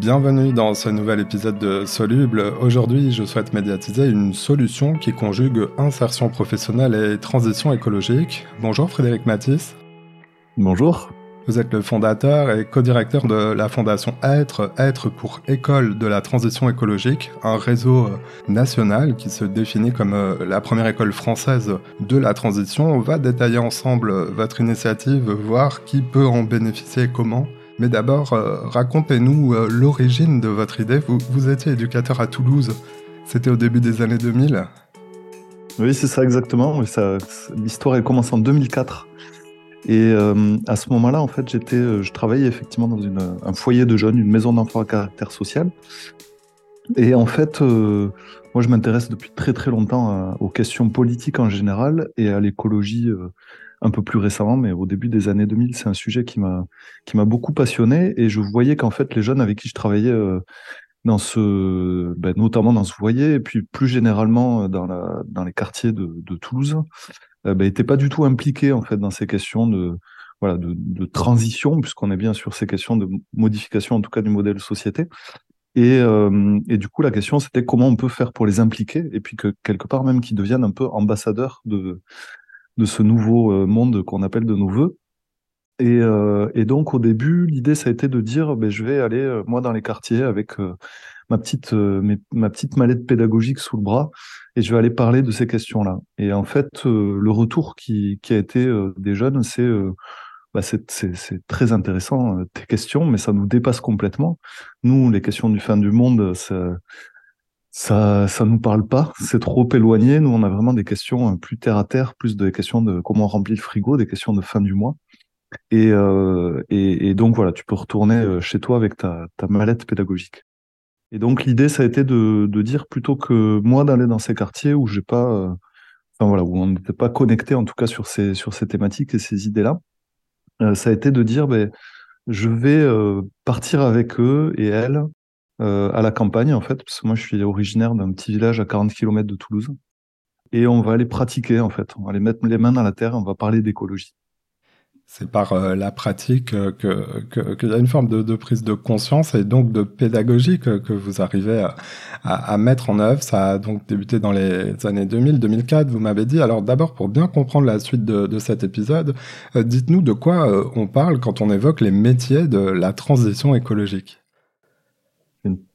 Bienvenue dans ce nouvel épisode de Soluble. Aujourd'hui, je souhaite médiatiser une solution qui conjugue insertion professionnelle et transition écologique. Bonjour Frédéric Matisse. Bonjour. Vous êtes le fondateur et co-directeur de la fondation Être, Être pour École de la Transition écologique, un réseau euh, national qui se définit comme euh, la première école française de la transition. On va détailler ensemble euh, votre initiative, voir qui peut en bénéficier et comment. Mais d'abord, racontez-nous l'origine de votre idée. Vous, vous étiez éducateur à Toulouse, c'était au début des années 2000 Oui, c'est ça exactement. L'histoire, elle commence en 2004. Et euh, à ce moment-là, en fait, j'étais, euh, je travaillais effectivement dans un foyer de jeunes, une maison d'enfants à caractère social. Et en fait, euh, moi, je m'intéresse depuis très très longtemps aux questions politiques en général et à l'écologie un peu plus récemment, mais au début des années 2000, c'est un sujet qui m'a qui m'a beaucoup passionné. Et je voyais qu'en fait, les jeunes avec qui je travaillais dans ce, ben, notamment dans ce foyer, et puis plus généralement dans la dans les quartiers de, Toulouse, euh, bah, pas du tout impliqué en fait dans ces questions de voilà de, transition puisqu'on est bien sur ces questions de modification en tout cas du modèle société et, euh, et du coup la question c'était comment on peut faire pour les impliquer et puis que quelque part même qu'ils deviennent un peu ambassadeurs de de ce nouveau euh, monde qu'on appelle de nos voeux et, euh, et, donc au début, l'idée ça a été de dire, ben, je vais aller moi dans les quartiers avec ma petite euh, ma petite mallette pédagogique sous le bras et je vais aller parler de ces questions-là. Et en fait, euh, le retour qui, qui a été euh, des jeunes, c'est bah c'est très intéressant tes questions, mais ça nous dépasse complètement. Nous, les questions du fin du monde, ça ça ça nous parle pas, c'est trop éloigné. Nous, on a vraiment des questions plus terre à terre, plus des questions de comment on remplit le frigo, des questions de fin du mois. Et, euh, et, donc voilà, tu peux retourner chez toi avec ta, ta mallette pédagogique. Et donc l'idée, ça a été de, de, dire plutôt que moi d'aller dans ces quartiers où j'ai pas, euh, enfin voilà, où on n'était pas connecté en tout cas sur ces sur ces thématiques et ces idées-là, euh, ça a été de dire, ben, je vais euh, partir avec eux et elles à la campagne en fait, parce que moi je suis originaire d'un petit village à 40 km de Toulouse, et on va aller pratiquer en fait, on va aller mettre les mains dans la terre, on va parler d'écologie. C'est par euh, la pratique euh, que qu'il y a une forme de, prise de conscience et donc de pédagogie que, vous arrivez à, mettre en œuvre. Ça a donc débuté dans les années 2000-2004, vous m'avez dit. Alors d'abord, pour bien comprendre la suite de, cet épisode, euh, dites-nous de quoi on parle quand on évoque les métiers de la transition écologique.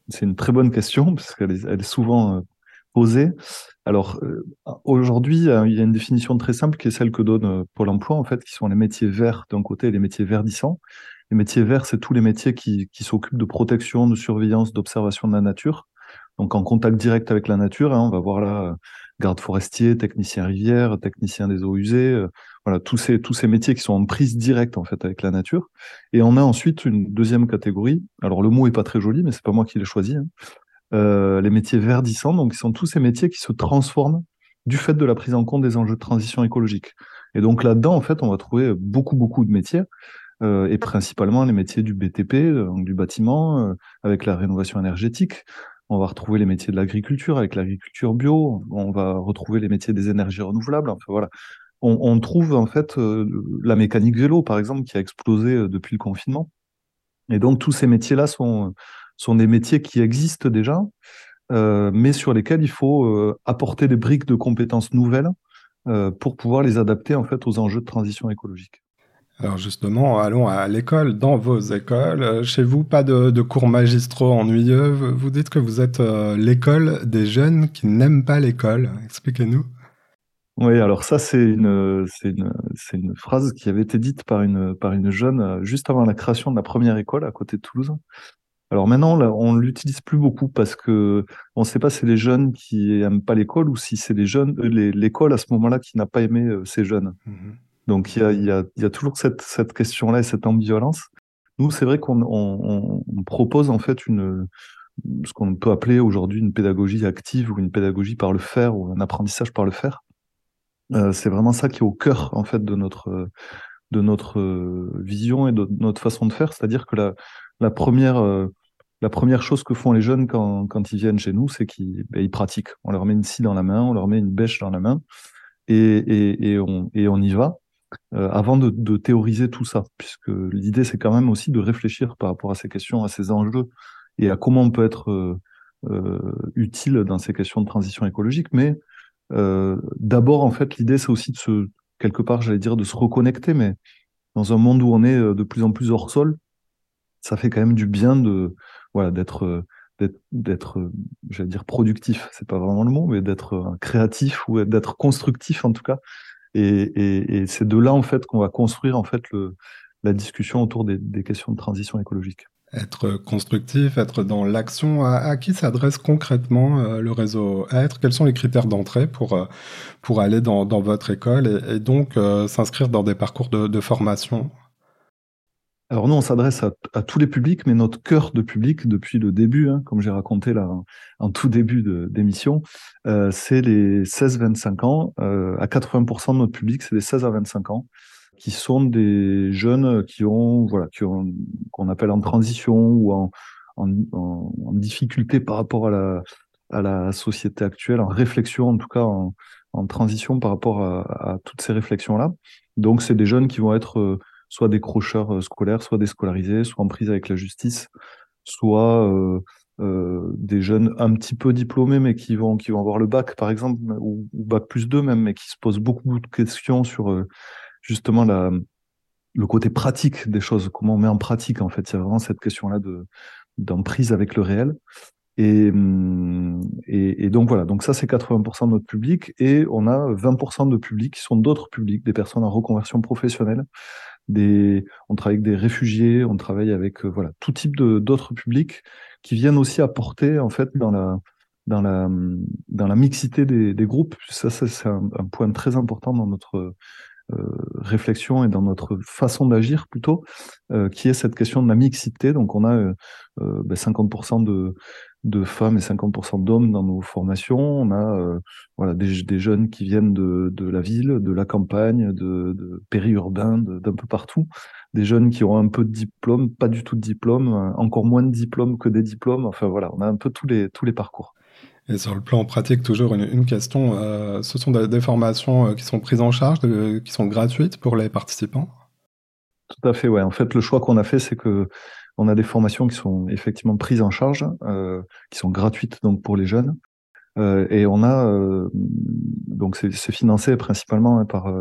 C'est une très bonne question parce qu'elle est, souvent posée. Alors euh, aujourd'hui, euh, il y a une définition très simple qui est celle que donne euh, Pôle Emploi en fait, qui sont les métiers verts d'un côté et les métiers verdissants. Les métiers verts, c'est tous les métiers qui, qui s'occupent de protection, de surveillance, d'observation de la nature. Donc en contact direct avec la nature, hein, on va voir là garde forestier, technicien rivière, technicien des eaux usées, voilà tous ces tous ces métiers qui sont en prise directe en fait avec la nature. Et on a ensuite une deuxième catégorie. Alors le mot est pas très joli, mais c'est pas moi qui l'ai choisi. Hein. Euh, les métiers verdissants, donc ils sont tous ces métiers qui se transforment du fait de la prise en compte des enjeux de transition écologique. Et donc là-dedans, en fait, on va trouver beaucoup, beaucoup de métiers, euh, et principalement les métiers du BTP, donc du bâtiment, euh, avec la rénovation énergétique. On va retrouver les métiers de l'agriculture avec l'agriculture bio. On va retrouver les métiers des énergies renouvelables. Enfin voilà, on, trouve en fait la mécanique vélo, par exemple, qui a explosé depuis le confinement. Et donc tous ces métiers-là sont sont des métiers qui existent déjà, euh, mais sur lesquels il faut euh, apporter des briques de compétences nouvelles euh, pour pouvoir les adapter en fait aux enjeux de transition écologique. Alors justement, allons à l'école, dans vos écoles. Chez vous, pas de, de cours magistraux ennuyeux. Vous dites que vous êtes l'école des jeunes qui n'aiment pas l'école. Expliquez-nous. Oui, alors ça, c'est une, c'est une, c'est une phrase qui avait été dite par une, par une jeune juste avant la création de la première école à côté de Toulouse. Alors maintenant, on l'utilise plus beaucoup parce que on ne sait pas si c'est les jeunes qui aiment pas l'école ou si c'est les jeunes, euh, l'école à ce moment-là qui n'a pas aimé euh, ces jeunes. Mmh Donc il y a, y, a, y a, toujours cette, cette question-là et cette ambivalence. Nous, c'est vrai qu'on on, on propose en fait une ce qu'on peut appeler aujourd'hui une pédagogie active ou une pédagogie par le faire ou un apprentissage par le faire. Euh, c'est vraiment ça qui est au cœur en fait de notre de notre vision et de notre façon de faire, c'est-à-dire que la, première, euh, la première chose que font les jeunes quand, quand ils viennent chez nous, c'est qu'ils ben, pratiquent. On leur met une scie dans la main, on leur met une bêche dans la main, et, et, on, et on y va. Euh, avant de, de, théoriser tout ça, puisque l'idée c'est quand même aussi de réfléchir par rapport à ces questions, à ces enjeux et à comment on peut être utile dans ces questions de transition écologique. Mais d'abord, en fait, l'idée, c'est aussi de se, quelque part, j'allais dire, de se reconnecter, mais dans un monde où on est de plus en plus hors sol, ça fait quand même du bien de, voilà, d'être d'être, euh, j'allais dire productif, c'est pas vraiment le mot, mais d'être euh, créatif ou d'être constructif en tout cas. Et, c'est de là en fait qu'on va construire en fait le, la discussion autour des, questions de transition écologique. Être constructif, être dans l'action, à, qui s'adresse concrètement euh, le réseau Être? Quels sont les critères d'entrée pour, pour aller dans, votre école et, donc s'inscrire dans des parcours de formation? Alors nous, on s'adresse à, tous les publics, mais notre cœur de public depuis le début, hein, comme j'ai raconté là en, tout début d'émission, euh, c'est les 16-25 ans. Euh, à 80% de notre public, c'est les 16 à 25 ans, qui sont des jeunes qui ont, voilà, qui ont, qu'on appelle en transition ou en, en, difficulté par rapport à la, à la société actuelle, en réflexion en tout cas, en, transition par rapport à, toutes ces réflexions-là. Donc c'est des jeunes qui vont être euh, soit des crocheurs euh, scolaires, soit déscolarisés, soit en prise avec la justice, soit euh, des jeunes un petit peu diplômés, mais qui vont, qui vont avoir le bac, par exemple, ou, bac plus 2 même, mais qui se posent beaucoup de questions sur justement le côté pratique des choses, comment on met en pratique, en fait. A vraiment cette question-là de d'emprise avec le réel. Et, hum, et, donc voilà, donc ça c'est 80% de notre public et on a 20% de publics qui sont d'autres publics, des personnes en reconversion professionnelle, des, on travaille avec des réfugiés, on travaille avec euh, voilà tout type de d'autres publics qui viennent aussi apporter en fait dans la dans la dans la mixité des, groupes. Ça, c'est un, point très important dans notre réflexion et dans notre façon d'agir plutôt, euh, qui est cette question de la mixité. Donc on a euh, ben 50% de de femmes et 50% d'hommes dans nos formations. On a euh, voilà, des, des, jeunes qui viennent de, de, la ville, de la campagne, de, de périurbain, d'un peu partout. Des jeunes qui ont un peu de diplôme, pas du tout de diplôme, euh, encore moins de diplôme que des diplômes. Enfin voilà, on a un peu tous les, tous les parcours. Et sur le plan pratique, toujours une, question. Euh, ce sont des, formations qui sont prises en charge, qui sont gratuites pour les participants? Tout à fait, ouais. En fait, le choix qu'on a fait, c'est que on a des formations qui sont effectivement prises en charge, euh, qui sont gratuites donc pour les jeunes. Euh, et on a euh, donc c'est financé principalement hein, par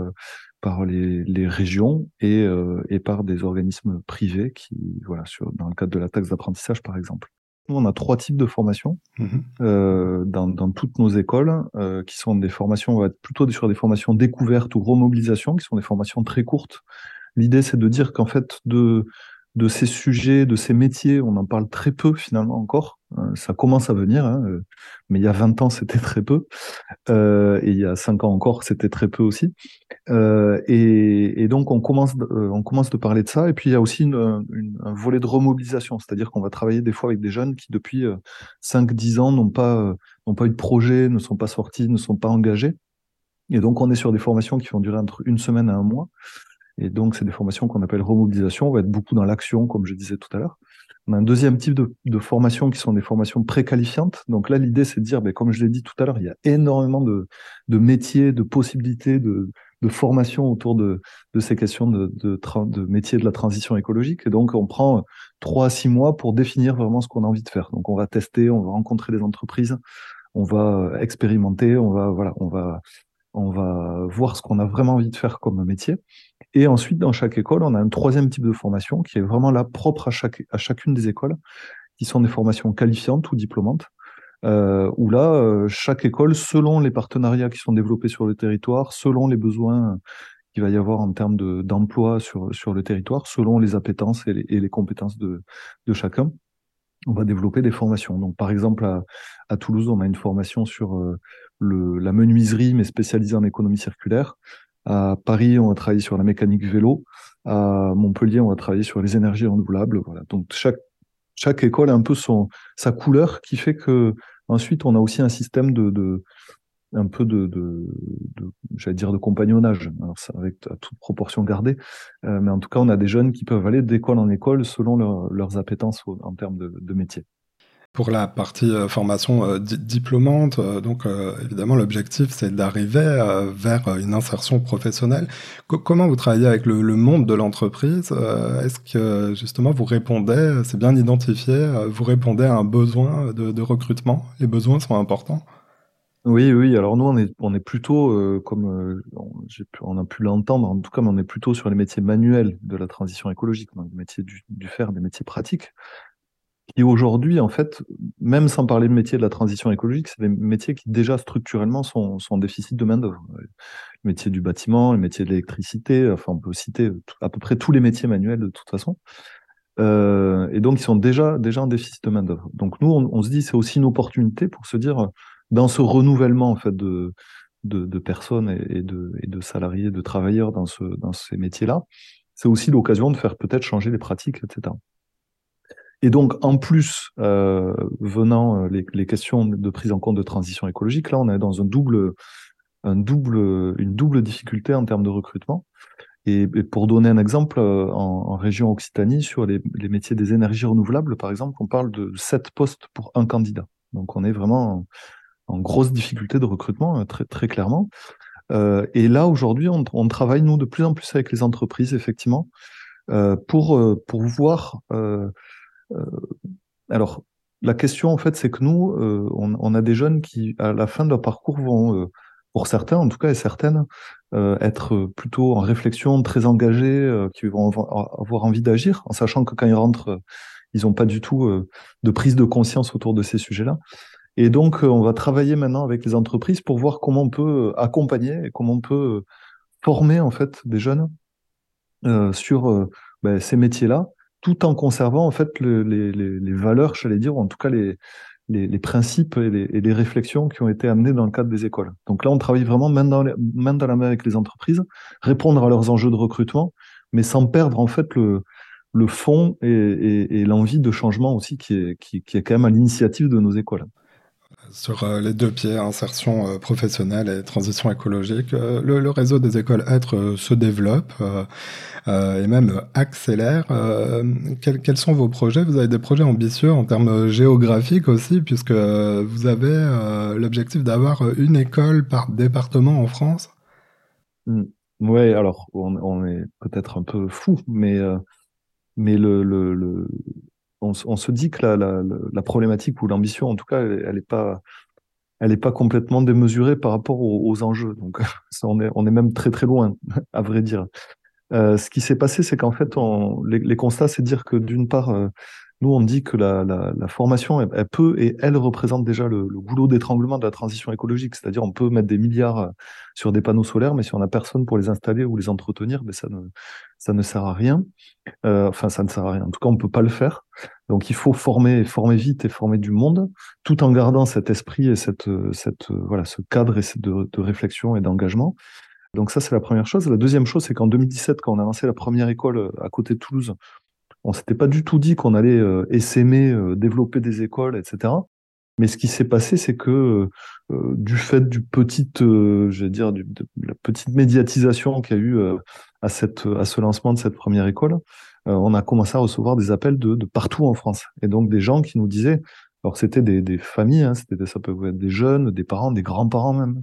par les, les régions et, et par des organismes privés qui voilà sur dans le cadre de la taxe d'apprentissage par exemple. Nous, on a trois types de formations mmh dans, dans, toutes nos écoles, qui sont des formations, on va être plutôt sur des formations découvertes ou remobilisation, qui sont des formations très courtes. L'idée, c'est de dire qu'en fait, de de ces sujets, de ces métiers, on en parle très peu finalement encore. Euh, ça commence à venir, hein, euh, mais il y a 20 ans, c'était très peu. Euh, et il y a 5 ans encore, c'était très peu aussi. et, donc, on commence, on commence de parler de ça. Et puis, il y a aussi une, un volet de remobilisation, c'est-à-dire qu'on va travailler des fois avec des jeunes qui, depuis 5-10 ans, n'ont pas, n'ont pas eu de projet, ne sont pas sortis, ne sont pas engagés. Et donc, on est sur des formations qui vont durer entre une semaine et un mois. Et donc, c'est des formations qu'on appelle remobilisation. On va être beaucoup dans l'action, comme je disais tout à l'heure. On a un deuxième type de, de qui sont des formations préqualifiantes. Donc là, l'idée, c'est de dire, ben, comme je l'ai dit tout à l'heure, il y a énormément de, de métiers, de possibilités, de, de autour de, de ces questions de, de, de métiers de la transition écologique. Et donc, on prend trois à six mois pour définir vraiment ce qu'on a envie de faire. Donc, on va tester, on va rencontrer des entreprises, on va expérimenter, on va, voilà, on va, on va voir ce qu'on a vraiment envie de faire comme métier. Et ensuite, dans chaque école, on a un troisième type de formation qui est vraiment là propre à, chacune des écoles, qui sont des formations qualifiantes ou diplômantes, euh, où là, euh, chaque école, selon les partenariats qui sont développés sur le territoire, selon les besoins qu'il va y avoir en termes d'emploi sur, le territoire, selon les appétences et les, compétences de chacun, on va développer des formations. Donc, par exemple, à, Toulouse, on a une formation sur euh, la menuiserie, mais spécialisée en économie circulaire. À Paris, on va travailler sur la mécanique vélo. À Montpellier, on va travailler sur les énergies renouvelables. Voilà. Donc chaque école a un peu sa couleur qui fait que ensuite on a aussi un système de, de un peu de, j'allais dire de compagnonnage. Avec à toute proportion gardée, euh, mais en tout cas on a des jeunes qui peuvent aller d'école en école selon leurs appétences en termes de, de métier. Pour la partie euh, formation euh, diplômante, euh, donc évidemment l'objectif c'est d'arriver vers une insertion professionnelle. comment vous travaillez avec le, monde de l'entreprise Est-ce que justement vous répondez, c'est bien identifié, vous répondez à un besoin de, recrutement? Les besoins sont importants? Oui, oui. Alors nous, on est, plutôt, comme on a pu l'entendre, en tout cas, on est plutôt sur les métiers manuels de la transition écologique, donc des métiers du, du fer, des métiers pratiques qui aujourd'hui, en fait, même sans parler de métiers de la transition écologique, c'est des métiers qui déjà structurellement sont, sont en déficit de main-d'œuvre. Le métier du bâtiment, le métier de l'électricité, enfin, on peut citer à peu près tous les métiers manuels de toute façon. Euh, et donc, ils sont déjà, déjà en déficit de main-d'œuvre. Donc, nous, on, se dit, c'est aussi une opportunité pour se dire, dans ce renouvellement, en fait, de, de, personnes et, de, salariés, de travailleurs dans, ce, dans ces métiers-là, c'est aussi l'occasion de faire peut-être changer les pratiques, etc. Et donc, en plus, euh, venant euh, les, questions de prise en compte de transition écologique, là, on est dans double, une double difficulté en termes de recrutement. Et, pour donner un exemple, euh, en, région Occitanie, sur les, métiers des énergies renouvelables, par exemple, on parle de 7 postes pour un candidat. Donc, on est vraiment en, grosse difficulté de recrutement, très, très clairement. et là, aujourd'hui, on, on, travaille, nous, de plus en plus avec les entreprises, effectivement, pour, pour voir euh, alors, la question, en fait, c'est que nous, euh, on, a des jeunes qui, à la fin de leur parcours, vont, euh, pour certains, en tout cas, et certaines, être plutôt en réflexion, très engagés, qui vont avoir, envie d'agir, en sachant que quand ils rentrent, ils n'ont pas du tout de prise de conscience autour de ces sujets-là. Et donc, on va travailler maintenant avec les entreprises pour voir comment on peut accompagner et comment on peut former en fait des jeunes sur ben, ces métiers-là tout en conservant en fait les, valeurs, j'allais dire, ou en tout cas les, les, principes et les, réflexions qui ont été amenées dans le cadre des écoles. Donc là, on travaille vraiment main dans, main dans la main avec les entreprises, répondre à leurs enjeux de recrutement, mais sans perdre en fait le, le fond et, l'envie de changement aussi qui est, qui est quand même à l'initiative de nos écoles sur euh, les deux pieds, insertion euh, professionnelle et transition écologique. Euh, le, réseau des écoles être se développe et même accélère. Quels, sont vos projets? Vous avez des projets ambitieux en termes géographiques aussi, puisque vous avez l'objectif d'avoir une école par département en France? Mmh. Oui, alors on, est peut-être un peu fou, mais, mais le, le on, se dit que la, problématique ou l'ambition, en tout cas, elle n'est pas, elle pas complètement démesurée par rapport aux, enjeux. Donc, on, est, on est même très très loin, à vrai dire. Euh, ce qui s'est passé, c'est qu'en fait, les, constats, c'est dire que d'une part, euh, nous, on dit que la, formation, elle, peut et elle représente déjà le, goulot d'étranglement de la transition écologique. C'est-à-dire, on peut mettre des milliards euh, sur des panneaux solaires, mais si on n'a personne pour les installer ou les entretenir, ben ça, ne, ça ne sert à rien. Enfin, ça ne sert à rien. En tout cas, on ne peut pas le faire. Donc, il faut former, former vite et former du monde, tout en gardant cet esprit et cette, cette, voilà, ce cadre et de, de réflexion et d'engagement. Donc ça, c'est la première chose. La deuxième chose, c'est qu'en 2017, quand on a lancé la première école euh, à côté de Toulouse, on s'était pas du tout dit qu'on allait euh, essaimer, euh, développer des écoles, etc. Mais ce qui s'est passé, c'est que euh, du fait du petite, je vais dire, de la petite médiatisation qu'il y a eu à, cette, à ce lancement de cette première école, on a commencé à recevoir des appels de, de, partout en France. Et donc des gens qui nous disaient, alors c'était des, des, familles, hein, c'était ça peut être des jeunes, des parents, des grands-parents même,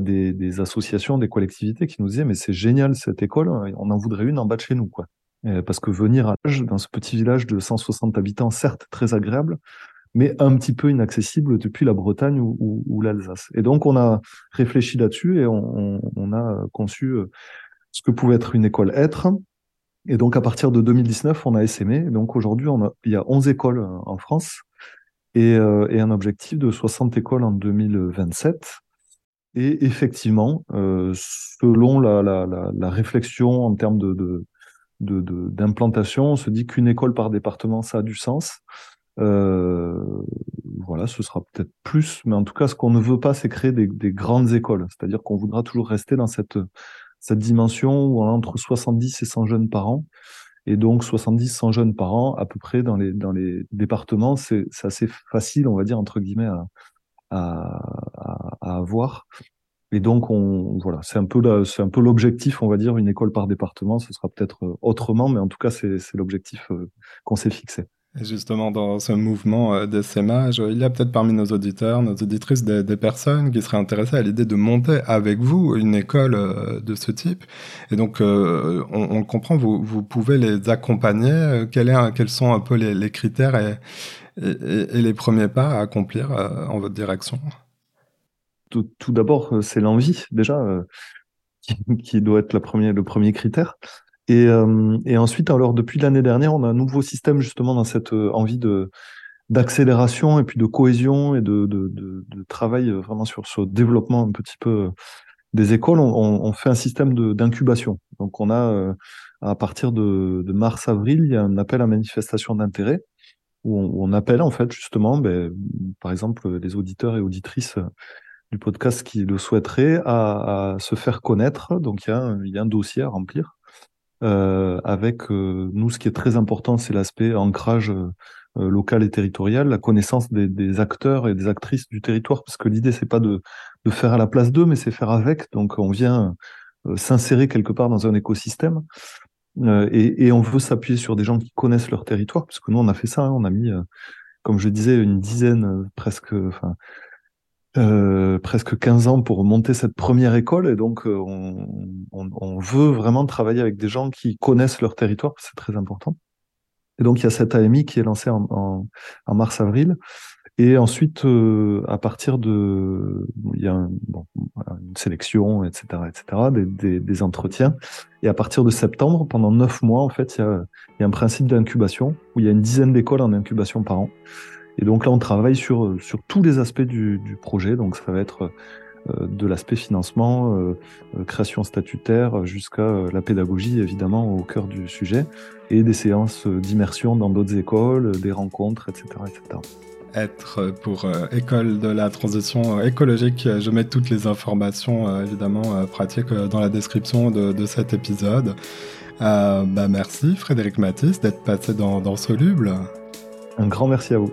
des, des, associations, des collectivités qui nous disaient mais c'est génial cette école, on en voudrait une en bas de chez nous quoi. Euh, parce que venir à l'âge, dans ce petit village de 160 habitants, certes très agréable, mais un petit peu inaccessible depuis la Bretagne ou, l'Alsace. Et donc on a réfléchi là-dessus et on, a conçu euh, ce que pouvait être une école être. Et donc à partir de 2019, on a essaimé. donc aujourd'hui, il y a 11 écoles euh, en France et, un objectif de 60 écoles en 2027. Et effectivement, selon la, réflexion en termes d'implantation. on se dit qu'une école par département, ça a du sens. Euh, voilà, ce sera peut-être plus, mais en tout cas, ce qu'on ne veut pas, c'est créer des, grandes écoles. C'est-à-dire qu'on voudra toujours rester dans cette, cette dimension où on a entre 70 et 100 jeunes par an. Et donc, 70, 100 jeunes par an, à peu près dans les, dans les départements, c'est assez facile, on va dire, entre guillemets, à, à avoir. Et donc, on, voilà, c'est un peu c'est un peu l'objectif, on va dire, une école par département. Ce sera peut-être euh, autrement, mais en tout cas, c'est l'objectif euh, qu'on s'est fixé. Justement, dans ce mouvement euh, d'essaimage, il y a peut-être parmi nos auditeurs, nos auditrices, des, personnes qui seraient intéressées à l'idée de monter avec vous une école euh, de ce type. Et donc, euh, on, comprend, vous, pouvez les accompagner. Quel est, quels sont un peu les, critères et, les premiers pas à accomplir en votre direction? Tout, d'abord, c'est l'envie, déjà, qui, doit être le premier critère. Et, euh, et ensuite, alors depuis l'année dernière, on a un nouveau système justement dans cette euh, envie de d'accélération et puis de cohésion et de, de, de, de travail euh, vraiment sur ce développement un petit peu des écoles. On, on fait un système d'incubation. Donc on a à partir de, de mars-avril, il y a un appel à manifestation d'intérêt où on, appelle en fait justement, ben, par exemple, les auditeurs et auditrices du podcast qui le souhaiteraient à, à se faire connaître. Donc il y a il y a un dossier à remplir euh, avec euh, nous, ce qui est très important, c'est l'aspect ancrage euh, local et territorial, la connaissance des, des, acteurs et des actrices du territoire, parce que l'idée c'est pas de, de, faire à la place d'eux, mais c'est faire avec. Donc on vient s'insérer quelque part dans un écosystème. Et, et, on veut s'appuyer sur des gens qui connaissent leur territoire, parce que nous on a fait ça, hein, on a mis, comme je disais, une dizaine, presque, enfin euh, presque 15 ans pour monter cette première école et donc euh, on, on, on, veut vraiment travailler avec des gens qui connaissent leur territoire, c'est très important. Et donc il y a cette AMI qui est lancée en, en, en mars-avril. Et ensuite, euh, à partir de, il y a une sélection, etc., etc., des, des, des, entretiens. Et à partir de septembre, pendant neuf mois, en fait, il y a, il y a un principe d'incubation où il y a une dizaine d'écoles en incubation par an. Et donc là, on travaille sur, sur tous les aspects du, du projet. Donc ça va être euh, de l'aspect financement, euh, euh, création statutaire, jusqu'à la pédagogie, évidemment, au cœur du sujet, et des séances d'immersion dans d'autres écoles, des rencontres, etc. etc. Être pour École de la transition écologique, je mets toutes les informations, évidemment, pratiques dans la description de, de cet épisode. bah merci Frédéric Matisse d'être passé dans, dans Soluble. Un grand merci à vous.